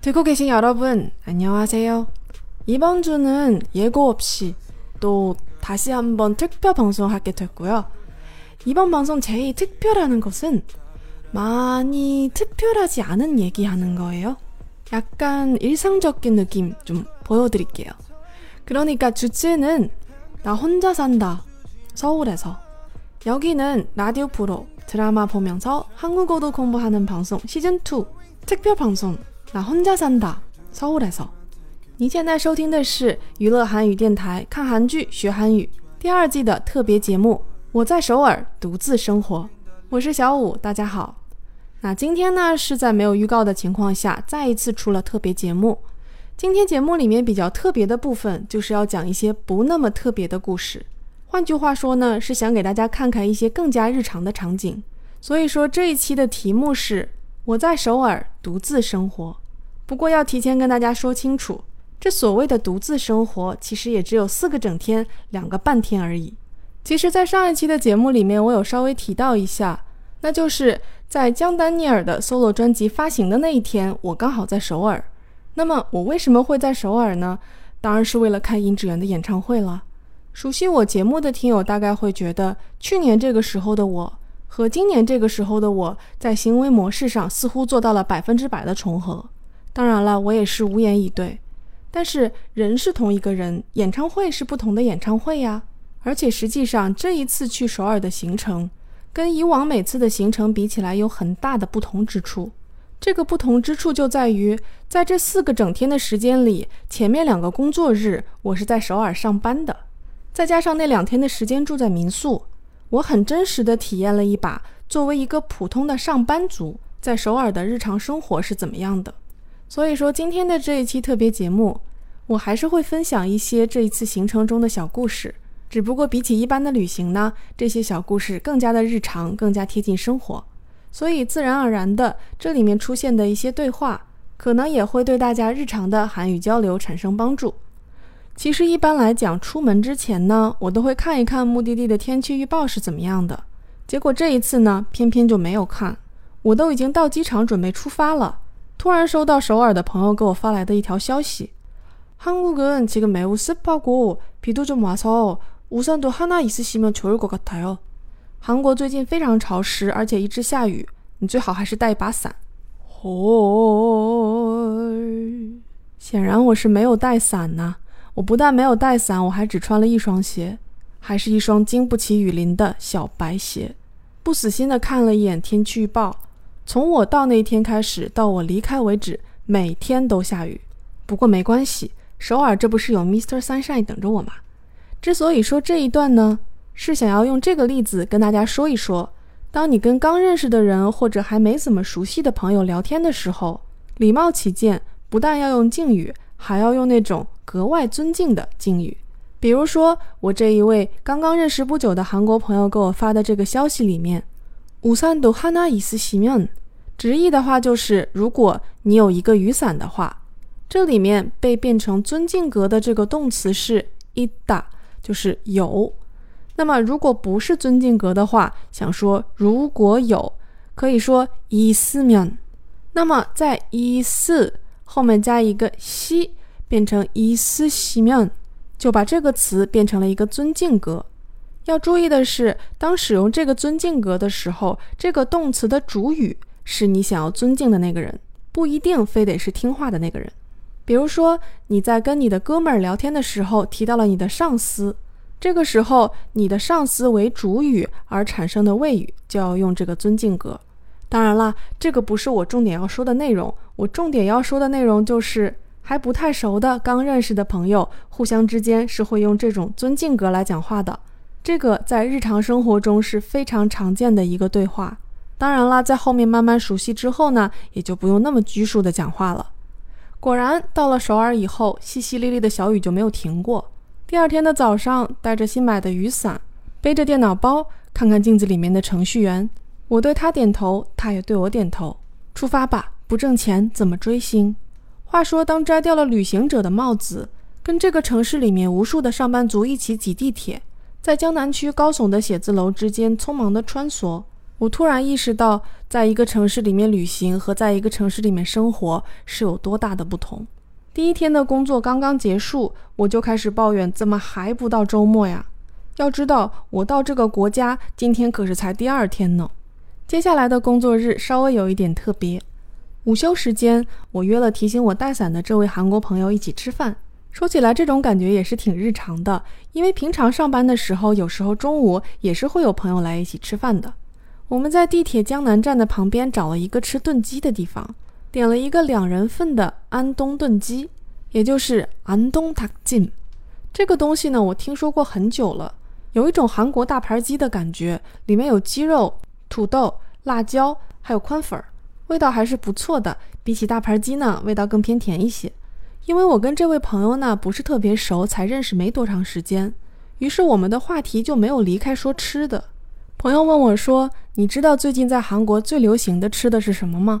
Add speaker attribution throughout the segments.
Speaker 1: 듣고 계신 여러분, 안녕하세요. 이번 주는 예고 없이 또 다시 한번 특별 방송하게 됐고요. 이번 방송 제일 특별하는 것은 많이 특별하지 않은 얘기하는 거예요. 약간 일상적인 느낌 좀 보여드릴게요. 그러니까 주제는 나 혼자 산다. 서울에서. 여기는 라디오 프로 드라마 보면서 한국어도 공부하는 방송 시즌2 특별 방송 나 혼자 산다. 서울에서. 你现在收听的是娱乐韩语电台看韩剧学韩语第二季的特别节目《我在首尔独自生活》，我是小五，大家好。那今天呢是在没有预告的情况下，再一次出了特别节目。 今天节目里面比较特别的部分，就是要讲一些不那么特别的故事。换句话说呢，是想给大家看看一些更加日常的场景。所以说这一期的题目是我在首尔独自生活。不过要提前跟大家说清楚，这所谓的独自生活，其实也只有四个整天、两个半天而已。其实，在上一期的节目里面，我有稍微提到一下，那就是。在江丹尼尔的 solo 专辑发行的那一天，我刚好在首尔。那么我为什么会在首尔呢？当然是为了看殷志源的演唱会了。熟悉我节目的听友大概会觉得，去年这个时候的我和今年这个时候的我在行为模式上似乎做到了百分之百的重合。当然了，我也是无言以对。但是人是同一个人，演唱会是不同的演唱会呀。而且实际上这一次去首尔的行程。跟以往每次的行程比起来，有很大的不同之处。这个不同之处就在于，在这四个整天的时间里，前面两个工作日我是在首尔上班的，再加上那两天的时间住在民宿，我很真实的体验了一把作为一个普通的上班族在首尔的日常生活是怎么样的。所以说，今天的这一期特别节目，我还是会分享一些这一次行程中的小故事。只不过比起一般的旅行呢，这些小故事更加的日常，更加贴近生活，所以自然而然的，这里面出现的一些对话，可能也会对大家日常的韩语交流产生帮助。其实一般来讲，出门之前呢，我都会看一看目的地的天气预报是怎么样的。结果这一次呢，偏偏就没有看。我都已经到机场准备出发了，突然收到首尔的朋友给我发来的一条消息：한국은지금매우습하고비도좀와서 우산도하나있으시면좋을것같아 요。 韩国最近非常潮湿，而且一直下雨，你最好还是带一把伞。哦，显然我是没有带伞呐。我不但没有带伞，我还只穿了一双鞋，还是一双经不起雨淋的小白鞋。不死心的看了一眼天气预报，从我到那一天开始到我离开为止，每天都下雨。不过没关系，首尔这不是有 Mr. Sunshine 等着我吗？之所以说这一段呢，是想要用这个例子跟大家说一说，当你跟刚认识的人或者还没怎么熟悉的朋友聊天的时候，礼貌起见，不但要用敬语，还要用那种格外尊敬的敬语。比如说，我这一位刚刚认识不久的韩国朋友给我发的这个消息里面，우산도하나있으시 면， 直译的话就是如果你有一个雨伞的话。这里面被变成尊敬格的这个动词是있다就是有， 那么如果不是尊敬格的话，想说如果有，可以说있으 면。 那么在있으后面加一个西，变成있으시 면， 就把这个词变成了一个尊敬格。要注意的是，当使用这个尊敬格的时候，这个动词的主语是你想要尊敬的那个人，不一定非得是听话的那个人。比如说，你在跟你的哥们儿聊天的时候提到了你的上司， 这个时候你的上司为主语而产生的谓语就要用这个尊敬格。当然了，这个不是我重点要说的内容，我重点要说的内容就是还不太熟的刚认识的朋友互相之间是会用这种尊敬格来讲话的。这个在日常生活中是非常常见的一个对话。当然啦，在后面慢慢熟悉之后呢，也就不用那么拘束的讲话了。果然，到了首尔以后，淅淅沥沥的小雨就没有停过。第二天的早上，带着新买的雨伞，背着电脑包，看看镜子里面的程序员，我对他点头，他也对我点头。出发吧，不挣钱怎么追星？话说，当摘掉了旅行者的帽子，跟这个城市里面无数的上班族一起挤地铁，在江南区高耸的写字楼之间匆忙的穿梭。我突然意识到，在一个城市里面旅行和在一个城市里面生活是有多大的不同。第一天的工作刚刚结束，我就开始抱怨，怎么还不到周末呀？要知道，我到这个国家今天可是才第二天呢。接下来的工作日稍微有一点特别，午休时间，我约了提醒我带伞的这位韩国朋友一起吃饭。说起来，这种感觉也是挺日常的，因为平常上班的时候，有时候中午也是会有朋友来一起吃饭的。我们在地铁江南站的旁边找了一个吃炖鸡的地方，点了一个两人份的安东炖鸡，也就是安东塔金。这个东西呢，我听说过很久了，有一种韩国大盘鸡的感觉，里面有鸡肉、土豆、辣椒，还有宽粉儿，味道还是不错的。比起大盘鸡呢，味道更偏甜一些。因为我跟这位朋友呢不是特别熟，才认识没多长时间，于是我们的话题就没有离开说吃的。朋友问我说：“你知道最近在韩国最流行的吃的是什么吗？”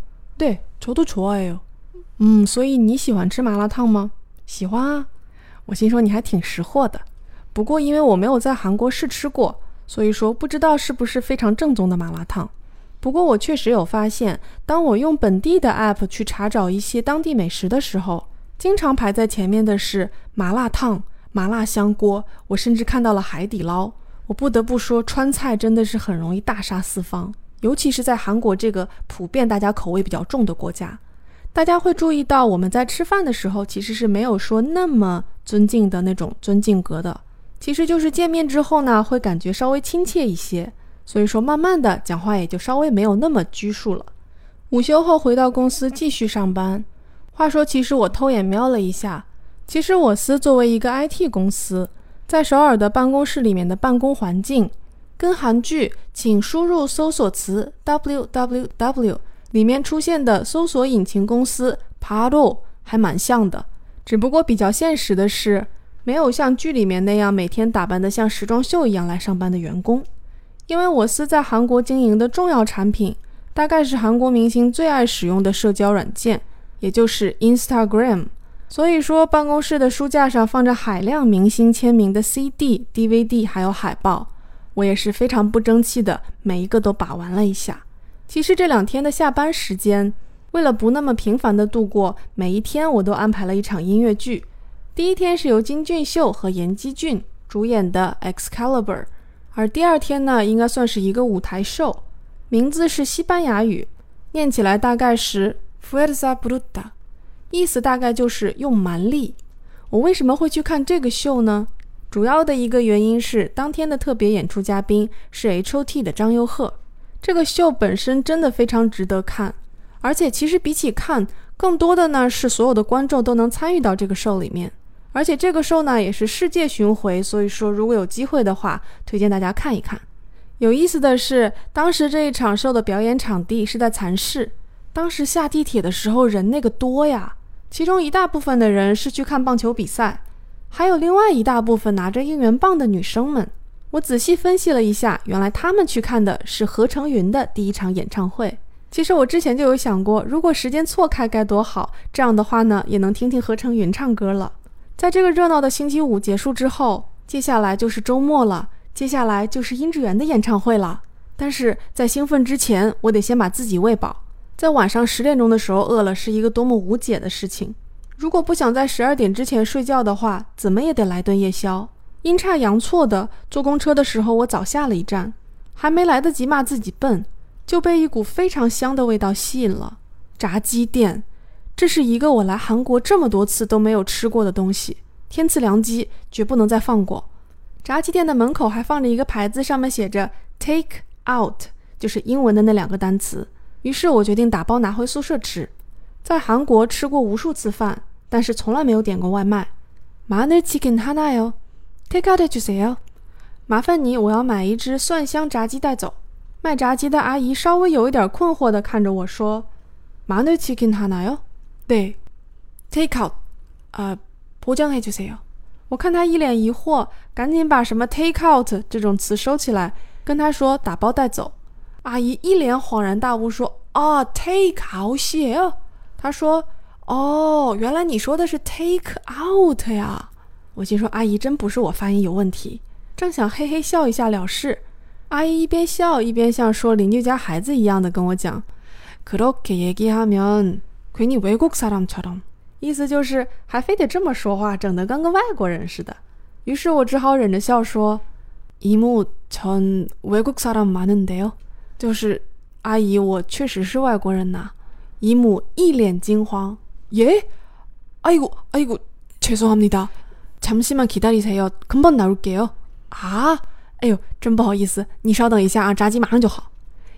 Speaker 1: 네저도좋아해요嗯，所以你喜欢吃麻辣烫吗？喜欢啊。我心说你还挺识货的。不过因为我没有在韩国试吃过，所以说不知道是不是非常正宗的麻辣烫。不过我确实有发现，当我用本地的 app 去查找一些当地美食的时候，经常排在前面的是麻辣烫、麻辣香锅。我甚至看到了海底捞。我不得不说，川菜真的是很容易大杀四方， 尤其是在韩国这个普遍大家口味比较重的国家。大家会注意到，我们在吃饭的时候其实是没有说那么尊敬的那种尊敬格的，其实就是见面之后呢，会感觉稍微亲切一些。所以说，慢慢的讲话也就稍微没有那么拘束了。午休后回到公司继续上班。话说，其实我偷眼瞄了一下，其实我司作为一个 IT 公司，在首尔的办公室里面的办公环境，跟韩剧请输入搜索词 www 里面出现的搜索引擎公司 Paro 还蛮像的。只不过比较现实的是，没有像剧里面那样每天打扮的像时装秀一样来上班的员工。因为我司在韩国经营的重要产品，大概是韩国明星最爱使用的社交软件，也就是 Instagram。所以说，办公室的书架上放着海量明星签名的 CD、DVD，还有海报。我也是非常不争气的，每一个都把玩了一下。其实这两天的下班时间，为了不那么频繁的度过，每一天我都安排了一场音乐剧。第一天是由金俊秀和严基俊主演的《Excalibur》。而第二天呢，应该算是一个舞台秀，名字是西班牙语，念起来大概是 Fuerza Bruta，意思大概就是用蛮力。我为什么会去看这个秀呢？主要的一个原因是当天的特别演出嘉宾是 H.O.T 的张佑赫。这个秀本身真的非常值得看，而且其实比起看，更多的呢是所有的观众都能参与到这个秀里面。而且这个 show 呢也是世界巡回，所以说如果有机会的话，推荐大家看一看。有意思的是，当时这一场 show 的表演场地是在蚕市，当时下地铁的时候人那个多呀，其中一大部分的人是去看棒球比赛，还有另外一大部分拿着应援棒的女生们。我仔细分析了一下，原来他们去看的是何成云的第一场演唱会。其实我之前就有想过，如果时间错开该多好，这样的话呢，也能听听何成云唱歌了。在这个热闹的星期五结束之后，接下来就是周末了。接下来就是殷志源的演唱会了。但是在兴奋之前，我得先把自己喂饱。在晚上十点钟的时候饿了，是一个多么无解的事情。如果不想在十二点之前睡觉的话，怎么也得来顿夜宵。阴差阳错的，坐公车的时候我早下了一站，还没来得及骂自己笨，就被一股非常香的味道吸引了。炸鸡店。这是一个我来韩国这么多次都没有吃过的东西，天赐良机，绝不能再放过。炸鸡店的门口还放着一个牌子，上面写着 “Take Out”，就是英文的那两个单词。于是我决定打包拿回宿舍吃。在韩国吃过无数次饭，但是从来没有点过外卖。 마늘치킨하나요테이크아웃해주세요麻烦你，我要买一只蒜香炸鸡带走。卖炸鸡的阿姨稍微有一点困惑的看着我说：“마늘치킨하나요？”对，take out，呃，포장해주세요。我看他一脸疑惑，赶紧把什么 take out 这种词收起来，跟他说打包带走。阿姨一脸恍然大悟说：“啊，take out 哦。”他说：“ 哦，原来你说的是 take out 呀。”我心说阿姨真不是我发音有问题，正想嘿嘿笑一下了事，阿姨一边笑一边像说邻居家孩子一样的跟我讲：“그렇게얘기하면괜히외국사람처럼。”意思就是还非得这么说话，整得跟个外国人似的。于是我只好忍着笑说：“이모전외국사람많은데 요。 就是阿姨，我确实是外国人呐。”姨母一脸惊慌：“ 耶？哎呦，哎呦，죄송합니다 잠시만기다리세요금방나올게요啊，哎呦，真不好意思，你稍等一下啊，炸鸡马上就好。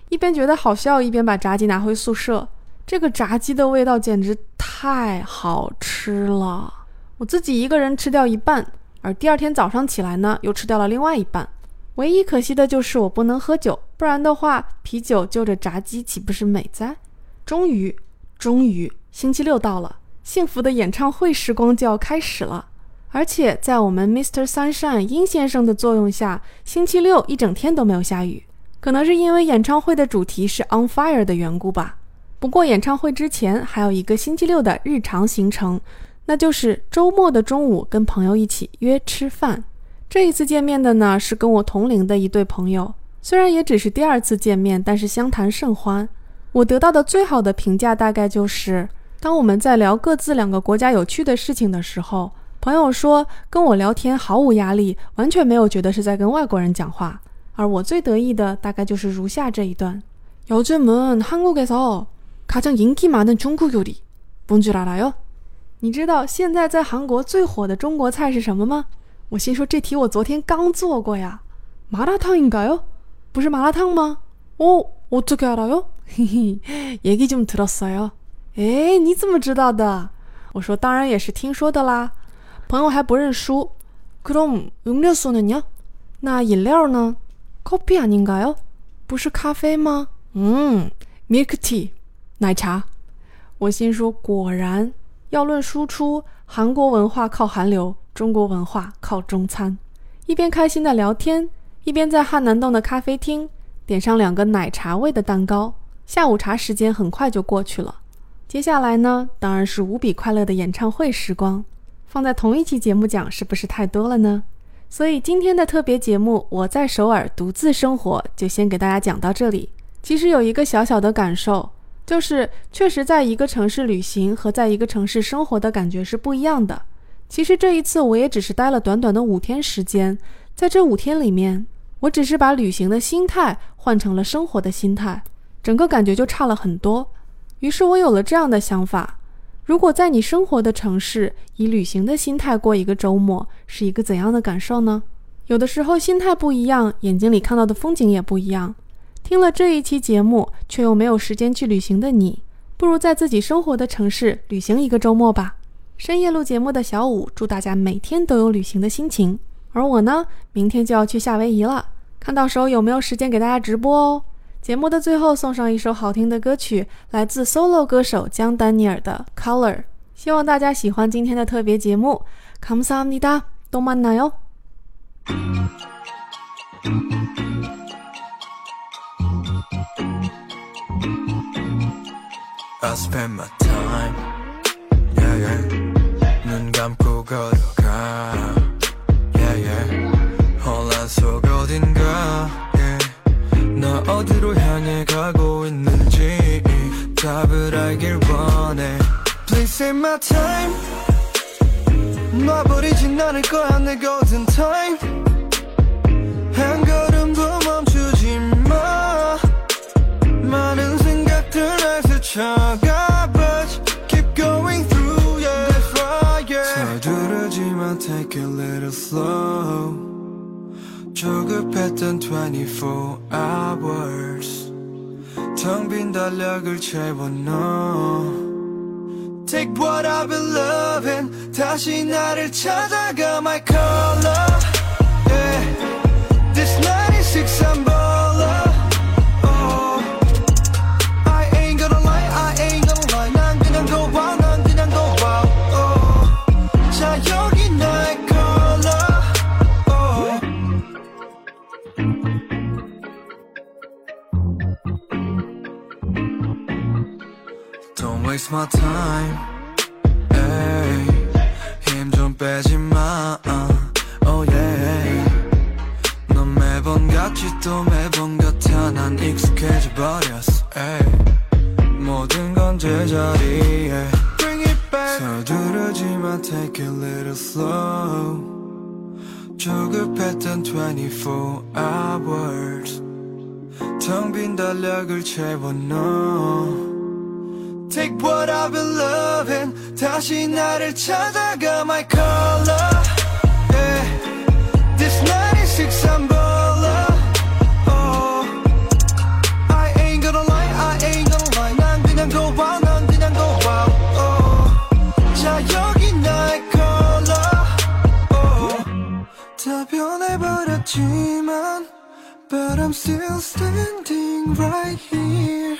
Speaker 1: 一边觉得好笑，一边把炸鸡拿回宿舍。这个炸鸡的味道简直太好吃了，我自己一个人吃掉一半，而第二天早上起来呢，又吃掉了另外一半。唯一可惜的就是我不能喝酒，不然的话，啤酒就着炸鸡岂不是美哉？终于，终于， 星期六到了，幸福的演唱会时光就要开始了。而且在我们 Mr. Sunshine 殷先生的作用下，星期六一整天都没有下雨，可能是因为演唱会的主题是 On Fire 的缘故吧。不过演唱会之前还有一个星期六的日常行程，那就是周末的中午跟朋友一起约吃饭。这一次见面的呢是跟我同龄的一对朋友，虽然也只是第二次见面，但是相谈甚欢。我得到的最好的评价大概就是，当我们在聊各自两个国家有趣的事情的时候，朋友说跟我聊天毫无压力，完全没有觉得是在跟外国人讲话。而我最得意的大概就是如下这一段：요즘은한국에서 가장인기많은중국요리뭔줄알아요你知道现在在韩国最火的中国菜是什么吗？我心说这题我昨天刚做过呀。麻辣烫应该哟，不是麻辣烫吗？哦，어떻게알아 요？ 嘿嘿，얘기좀들었어 요。 哎，你怎么知道的？我说当然也是听说的啦。朋友还不认输。그럼음료수는 요？ 那饮料呢？커피아닌가 요？ 不是咖啡吗？嗯，milk tea。奶茶，我心说果然要论输出，韩国文化靠韩流，中国文化靠中餐。一边开心的聊天，一边在汉南洞的咖啡厅点上两个奶茶味的蛋糕。下午茶时间很快就过去了。 接下来呢，当然是无比快乐的演唱会时光。放在同一期节目讲，是不是太多了呢？所以今天的特别节目，我在首尔独自生活，就先给大家讲到这里。其实有一个小小的感受。就是确实在一个城市旅行和在一个城市生活的感觉是不一样的。其实这一次我也只是待了短短的五天时间，在这五天里面，我只是把旅行的心态换成了生活的心态，整个感觉就差了很多。于是我有了这样的想法：如果在你生活的城市以旅行的心态过一个周末，是一个怎样的感受呢？有的时候心态不一样，眼睛里看到的风景也不一样。听了这一期节目，却又没有时间去旅行的你，不如在自己生活的城市旅行一个周末吧。深夜录节目的小五，祝大家每天都有旅行的心情。而我呢，明天就要去夏威夷了，看到时候有没有时间给大家直播哦。节目的最后送上一首好听的歌曲，来自 solo 歌手江丹尼尔的《Color》，希望大家喜欢今天的特别节目。감사합니 다， 또만나 요。 I spend my time yeah yeah 눈 감고 걸어가 어디로 향해 가고 있는지 답을 알길 원해 Please save my time 놔버리진 않을 거야 내 golden time 한 걸음도 멈추지 마 많은 생각들 날 스쳐가 But keep going through yeah That's why yeah 서두르지만 take a little slow 조급했던 24 hours 텅 빈 달력을 채워 넣어
Speaker 2: Take what I've been loving 다시 나를 찾아가 my color yeah. This 96 I'm baller Waste my time 힘좀 빼지 마 Oh yeah 넌 매번 같지 또 매번 같아 난 익숙해져 버렸어 ay. 모든 건 제자리에 Bring it back 서두르지 마 take a little slow 조급했던 24 hours 텅 빈 달력을 채워 넣어 Take what I've been loving 다시 나를 찾아가 my color yeah. This 96 I'm baller oh. I ain't gonna lie I ain't gonna lie 난 그냥 go wild 난 그냥 go wild oh. 자 여기 나의 color oh. 다 변해버렸지만 But I'm still standing right here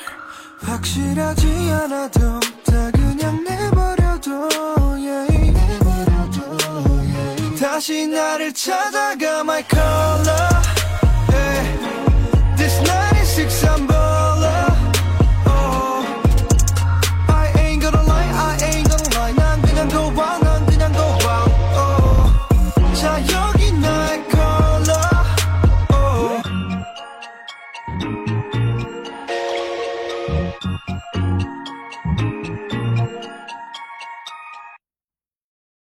Speaker 2: 확실하지 않아도 다 그냥 내버려둬 yeah. 내버려둬 yeah. 다시 나를 찾아가 my color